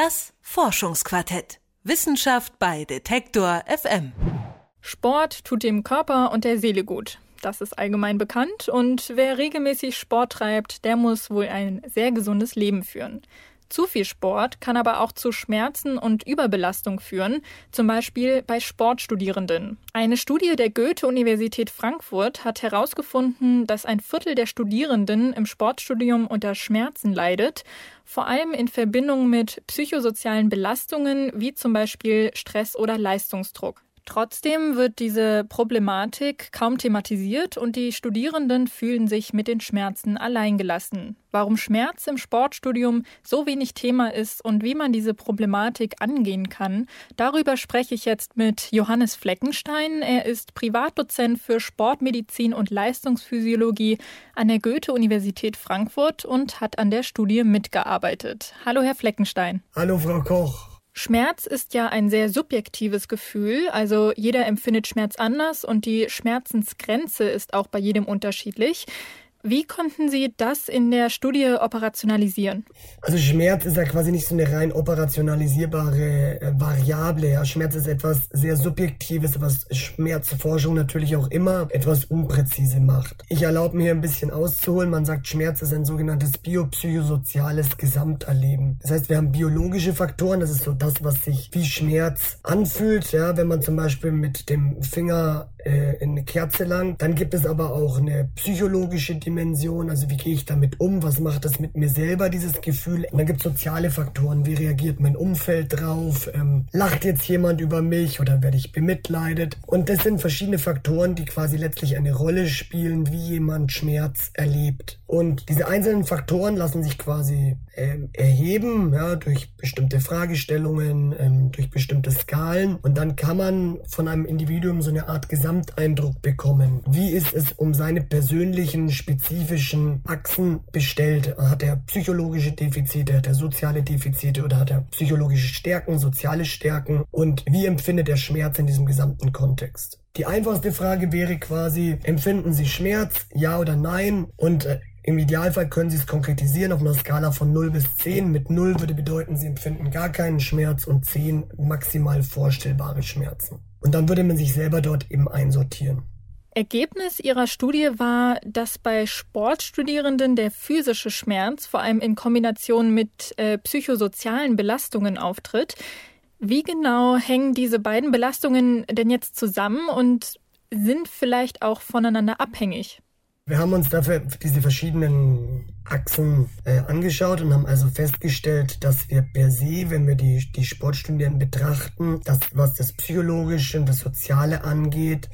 Das Forschungsquartett. Wissenschaft bei Detektor FM. Sport tut dem Körper und der Seele gut. Das ist allgemein bekannt und wer regelmäßig Sport treibt, der muss wohl ein sehr gesundes Leben führen. Zu viel Sport kann aber auch zu Schmerzen und Überbelastung führen, zum Beispiel bei Sportstudierenden. Eine Studie der Goethe-Universität Frankfurt hat herausgefunden, dass ein Viertel der Studierenden im Sportstudium unter Schmerzen leidet, vor allem in Verbindung mit psychosozialen Belastungen wie zum Beispiel Stress oder Leistungsdruck. Trotzdem wird diese Problematik kaum thematisiert und die Studierenden fühlen sich mit den Schmerzen alleingelassen. Warum Schmerz im Sportstudium so wenig Thema ist und wie man diese Problematik angehen kann, darüber spreche ich jetzt mit Johannes Fleckenstein. Er ist Privatdozent für Sportmedizin und Leistungsphysiologie an der Goethe-Universität Frankfurt und hat an der Studie mitgearbeitet. Hallo, Herr Fleckenstein. Hallo, Frau Koch. Schmerz ist ja ein sehr subjektives Gefühl, also jeder empfindet Schmerz anders und die Schmerzensgrenze ist auch bei jedem unterschiedlich. Wie konnten Sie das in der Studie operationalisieren? Also Schmerz ist ja quasi nicht so eine rein operationalisierbare äh, Variable. Ja. Schmerz ist etwas sehr Subjektives, was Schmerzforschung natürlich auch immer etwas unpräzise macht. Ich erlaube mir ein bisschen auszuholen. Man sagt, Schmerz ist ein sogenanntes biopsychosoziales Gesamterleben. Das heißt, wir haben biologische Faktoren. Das ist so das, was sich wie Schmerz anfühlt. Ja, wenn man zum Beispiel mit dem Finger äh, in Kerze lang. Dann gibt es aber auch eine psychologische Dimension, also wie gehe ich damit um, was macht das mit mir selber, dieses Gefühl. Und dann gibt es soziale Faktoren, wie reagiert mein Umfeld drauf, ähm, lacht jetzt jemand über mich oder werde ich bemitleidet. Und das sind verschiedene Faktoren, die quasi letztlich eine Rolle spielen, wie jemand Schmerz erlebt. Und diese einzelnen Faktoren lassen sich quasi ähm, erheben, ja, durch bestimmte Fragestellungen, ähm, durch bestimmte Skalen. Und dann kann man von einem Individuum so eine Art Gesamteindruck bekommen. Wie ist es um seine persönlichen, spezifischen Achsen bestellt? Hat er psychologische Defizite, hat er soziale Defizite oder hat er psychologische Stärken, soziale Stärken? Und wie empfindet er Schmerz in diesem gesamten Kontext? Die einfachste Frage wäre quasi, empfinden Sie Schmerz? Ja oder nein? Und äh, im Idealfall können Sie es konkretisieren auf einer Skala von 0 bis 10. Mit 0 würde bedeuten, Sie empfinden gar keinen Schmerz und 10 maximal vorstellbare Schmerzen. Und dann würde man sich selber dort eben einsortieren. Ergebnis Ihrer Studie war, dass bei Sportstudierenden der physische Schmerz vor allem in Kombination mit äh, psychosozialen Belastungen auftritt. Wie genau hängen diese beiden Belastungen denn jetzt zusammen und sind vielleicht auch voneinander abhängig? Wir haben uns dafür diese verschiedenen Achsen äh, angeschaut und haben also festgestellt, dass wir per se, wenn wir die, die Sportstudierenden betrachten, das, was das Psychologische und das Soziale angeht,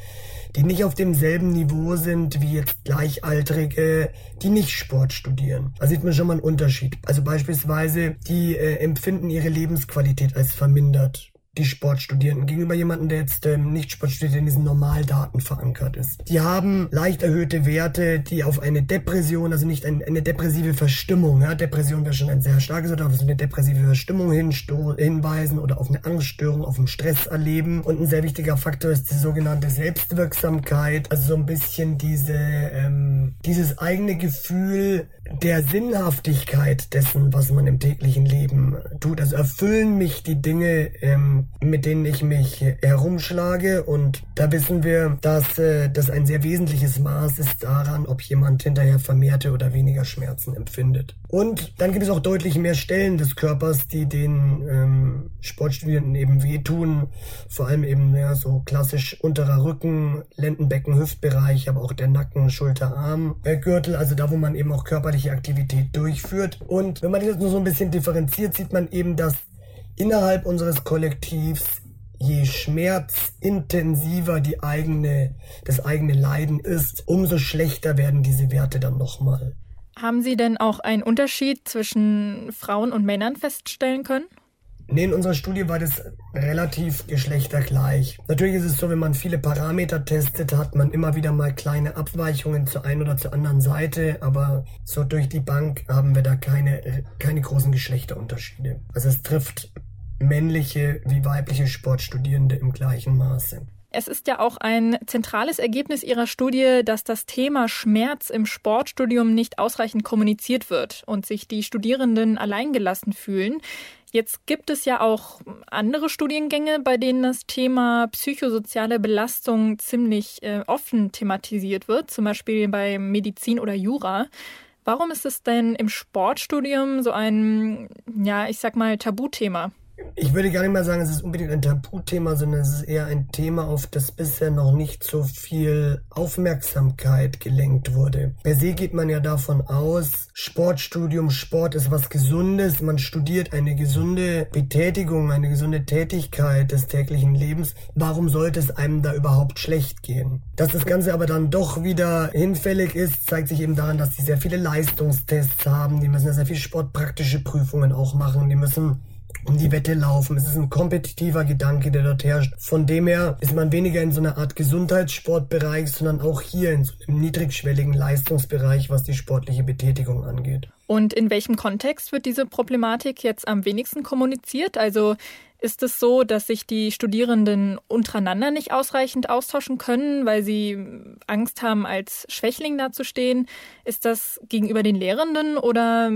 die nicht auf demselben Niveau sind wie jetzt Gleichaltrige, die nicht Sport studieren. Da sieht man schon mal einen Unterschied. Also beispielsweise, die äh, empfinden ihre Lebensqualität als vermindert die Sportstudierenden gegenüber jemandem, der jetzt ähm, nicht Sportstudent in diesen Normaldaten verankert ist. Die haben leicht erhöhte Werte, die auf eine Depression, also nicht ein, eine depressive Verstimmung, ja, Depression wäre schon ein sehr starkes Wort, auf eine depressive Verstimmung hinweisen oder auf eine Angststörung, auf ein Stresserleben. Und ein sehr wichtiger Faktor ist die sogenannte Selbstwirksamkeit, also so ein bisschen diese, ähm, dieses eigene Gefühl der Sinnhaftigkeit dessen, was man im täglichen Leben tut. Also erfüllen mich die Dinge, ähm, mit denen ich mich herumschlage. Und da wissen wir, dass äh, das ein sehr wesentliches Maß ist daran, ob jemand hinterher vermehrte oder weniger Schmerzen empfindet. Und dann gibt es auch deutlich mehr Stellen des Körpers, die den ähm, Sportstudierenden eben wehtun. Vor allem eben ja, so klassisch unterer Rücken, Lendenbecken, Hüftbereich, aber auch der Nacken, Schulter, Arm, Gürtel, also da, wo man eben auch körperliche Aktivität durchführt. Und wenn man das nur so ein bisschen differenziert, sieht man eben, dass innerhalb unseres Kollektivs, je schmerzintensiver die eigene, das eigene Leiden ist, umso schlechter werden diese Werte dann nochmal. Haben Sie denn auch einen Unterschied zwischen Frauen und Männern feststellen können? Nee, in unserer Studie war das relativ geschlechtergleich. Natürlich ist es so, wenn man viele Parameter testet, hat man immer wieder mal kleine Abweichungen zur einen oder zur anderen Seite, aber so durch die Bank haben wir da keine, keine großen Geschlechterunterschiede. Also es trifft männliche wie weibliche Sportstudierende im gleichen Maße. Es ist ja auch ein zentrales Ergebnis Ihrer Studie, dass das Thema Schmerz im Sportstudium nicht ausreichend kommuniziert wird und sich die Studierenden alleingelassen fühlen. Jetzt gibt es ja auch andere Studiengänge, bei denen das Thema psychosoziale Belastung ziemlich äh, offen thematisiert wird, zum Beispiel bei Medizin oder Jura. Warum ist es denn im Sportstudium so ein, ja, ich sag mal, Tabuthema? Ich würde gar nicht mal sagen, es ist unbedingt ein Tabuthema, sondern es ist eher ein Thema, auf das bisher noch nicht so viel Aufmerksamkeit gelenkt wurde. Per se geht man ja davon aus, Sportstudium, Sport ist was Gesundes, man studiert eine gesunde Betätigung, eine gesunde Tätigkeit des täglichen Lebens. Warum sollte es einem da überhaupt schlecht gehen? Dass das Ganze aber dann doch wieder hinfällig ist, zeigt sich eben daran, dass die sehr viele Leistungstests haben, die müssen ja sehr viele sportpraktische Prüfungen auch machen, die müssen um die Wette laufen. Es ist ein kompetitiver Gedanke, der dort herrscht. Von dem her ist man weniger in so einer Art Gesundheitssportbereich, sondern auch hier in so einem niedrigschwelligen Leistungsbereich, was die sportliche Betätigung angeht. Und in welchem Kontext wird diese Problematik jetzt am wenigsten kommuniziert? Also ist es so, dass sich die Studierenden untereinander nicht ausreichend austauschen können, weil sie Angst haben, als Schwächling dazustehen? Ist das gegenüber den Lehrenden oder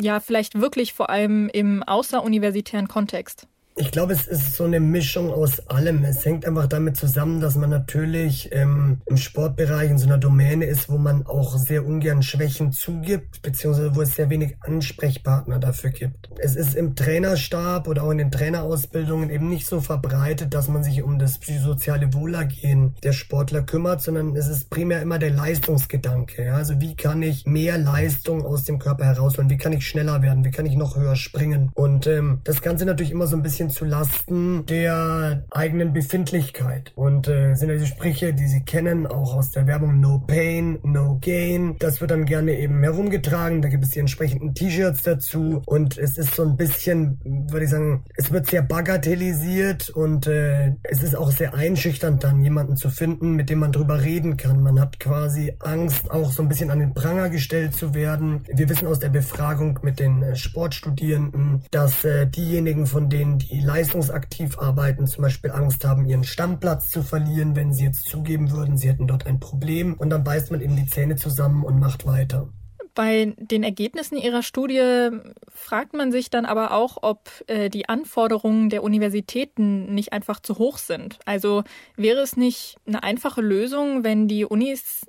ja, vielleicht wirklich vor allem im außeruniversitären Kontext? Ich glaube, es ist so eine Mischung aus allem. Es hängt einfach damit zusammen, dass man natürlich ähm, im Sportbereich in so einer Domäne ist, wo man auch sehr ungern Schwächen zugibt, beziehungsweise wo es sehr wenig Ansprechpartner dafür gibt. Es ist im Trainerstab oder auch in den Trainerausbildungen eben nicht so verbreitet, dass man sich um das psychosoziale Wohlergehen der Sportler kümmert, sondern es ist primär immer der Leistungsgedanke. Ja? Also wie kann ich mehr Leistung aus dem Körper herausholen? Wie kann ich schneller werden? Wie kann ich noch höher springen? Und ähm, das Ganze natürlich immer so ein bisschen bisschen zu Lasten der eigenen Befindlichkeit. Und äh, sind ja diese Sprüche, die Sie kennen, auch aus der Werbung No Pain, No Gain. Das wird dann gerne eben herumgetragen. Da gibt es die entsprechenden T-Shirts dazu. Und es ist so ein bisschen, würde ich sagen, es wird sehr bagatellisiert und äh, es ist auch sehr einschüchternd dann, jemanden zu finden, mit dem man drüber reden kann. Man hat quasi Angst, auch so ein bisschen an den Pranger gestellt zu werden. Wir wissen aus der Befragung mit den äh, Sportstudierenden, dass äh, diejenigen von denen, die die leistungsaktiv arbeiten, zum Beispiel Angst haben, ihren Stammplatz zu verlieren, wenn sie jetzt zugeben würden, sie hätten dort ein Problem. Und dann beißt man eben die Zähne zusammen und macht weiter. Bei den Ergebnissen Ihrer Studie fragt man sich dann aber auch, ob äh, die Anforderungen der Universitäten nicht einfach zu hoch sind. Also wäre es nicht eine einfache Lösung, wenn die Unis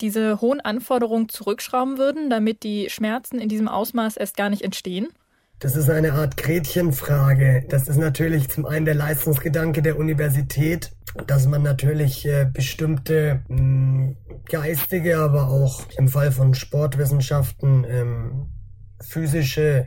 diese hohen Anforderungen zurückschrauben würden, damit die Schmerzen in diesem Ausmaß erst gar nicht entstehen? Das ist eine Art Gretchenfrage. Das ist natürlich zum einen der Leistungsgedanke der Universität, dass man natürlich äh, bestimmte hm, geistige, aber auch im Fall von Sportwissenschaften ähm, physische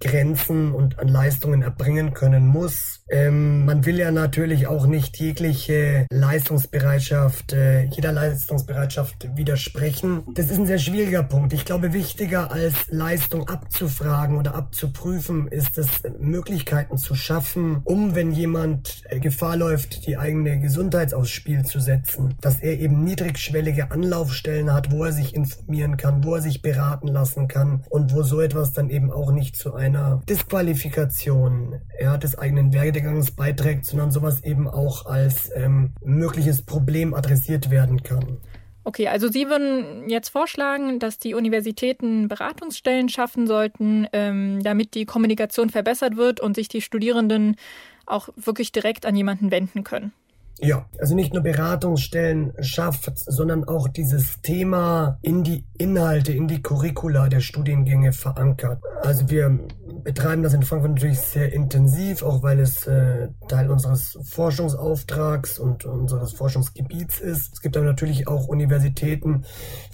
Grenzen und an Leistungen erbringen können muss. Ähm, man will ja natürlich auch nicht jegliche Leistungsbereitschaft, äh, jeder Leistungsbereitschaft widersprechen. Das ist ein sehr schwieriger Punkt. Ich glaube, wichtiger als Leistung abzufragen oder abzuprüfen, ist es, Möglichkeiten zu schaffen, um, wenn jemand äh, Gefahr läuft, die eigene Gesundheit aufs Spiel zu setzen, dass er eben niedrigschwellige Anlaufstellen hat, wo er sich informieren kann, wo er sich beraten lassen kann und wo so etwas dann eben auch nicht zu einem einer Disqualifikation ja, des eigenen Werdegangs beiträgt, sondern sowas eben auch als ähm, mögliches Problem adressiert werden kann. Okay, also Sie würden jetzt vorschlagen, dass die Universitäten Beratungsstellen schaffen sollten, ähm, damit die Kommunikation verbessert wird und sich die Studierenden auch wirklich direkt an jemanden wenden können. Ja, also nicht nur Beratungsstellen schafft, sondern auch dieses Thema in die Inhalte, in die Curricula der Studiengänge verankert. Also wir betreiben das in Frankfurt natürlich sehr intensiv, auch weil es äh, Teil unseres Forschungsauftrags und unseres Forschungsgebiets ist. Es gibt aber natürlich auch Universitäten,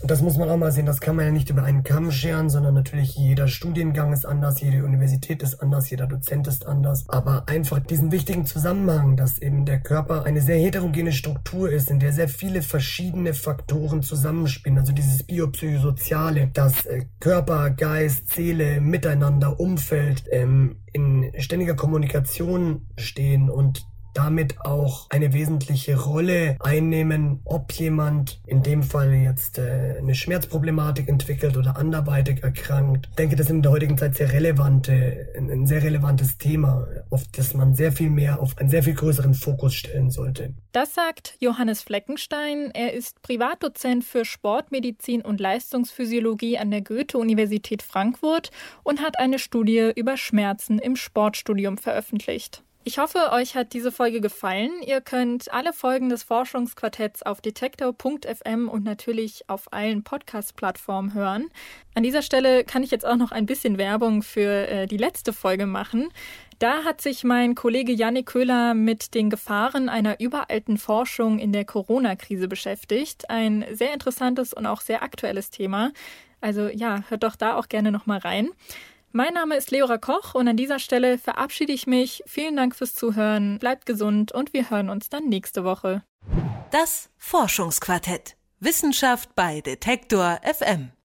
und das muss man auch mal sehen, das kann man ja nicht über einen Kamm scheren, sondern natürlich jeder Studiengang ist anders, jede Universität ist anders, jeder Dozent ist anders. Aber einfach diesen wichtigen Zusammenhang, dass eben der Körper eine sehr heterogene Struktur ist, in der sehr viele verschiedene Faktoren zusammenspielen, also dieses biopsychosoziale, dass äh, Körper, Geist, Seele, Miteinander, Umfeld, Umfeld ähm, in ständiger Kommunikation stehen und damit auch eine wesentliche Rolle einnehmen, ob jemand in dem Fall jetzt äh, eine Schmerzproblematik entwickelt oder anderweitig erkrankt. Ich denke, das ist in der heutigen Zeit sehr relevante, ein, ein sehr relevantes Thema, auf das man sehr viel mehr, auf einen sehr viel größeren Fokus stellen sollte. Das sagt Johannes Fleckenstein. Er ist Privatdozent für Sportmedizin und Leistungsphysiologie an der Goethe-Universität Frankfurt und hat eine Studie über Schmerzen im Sportstudium veröffentlicht. Ich hoffe, euch hat diese Folge gefallen. Ihr könnt alle Folgen des Forschungsquartetts auf detektor.fm und natürlich auf allen Podcast-Plattformen hören. An dieser Stelle kann ich jetzt auch noch ein bisschen Werbung für äh, die letzte Folge machen. Da hat sich mein Kollege Janik Köhler mit den Gefahren einer überalten Forschung in der Corona-Krise beschäftigt. Ein sehr interessantes und auch sehr aktuelles Thema. Also ja, hört doch da auch gerne noch mal rein. Mein Name ist Leora Koch und an dieser Stelle verabschiede ich mich. Vielen Dank fürs Zuhören, bleibt gesund und wir hören uns dann nächste Woche. Das Forschungsquartett. Wissenschaft bei Detektor FM.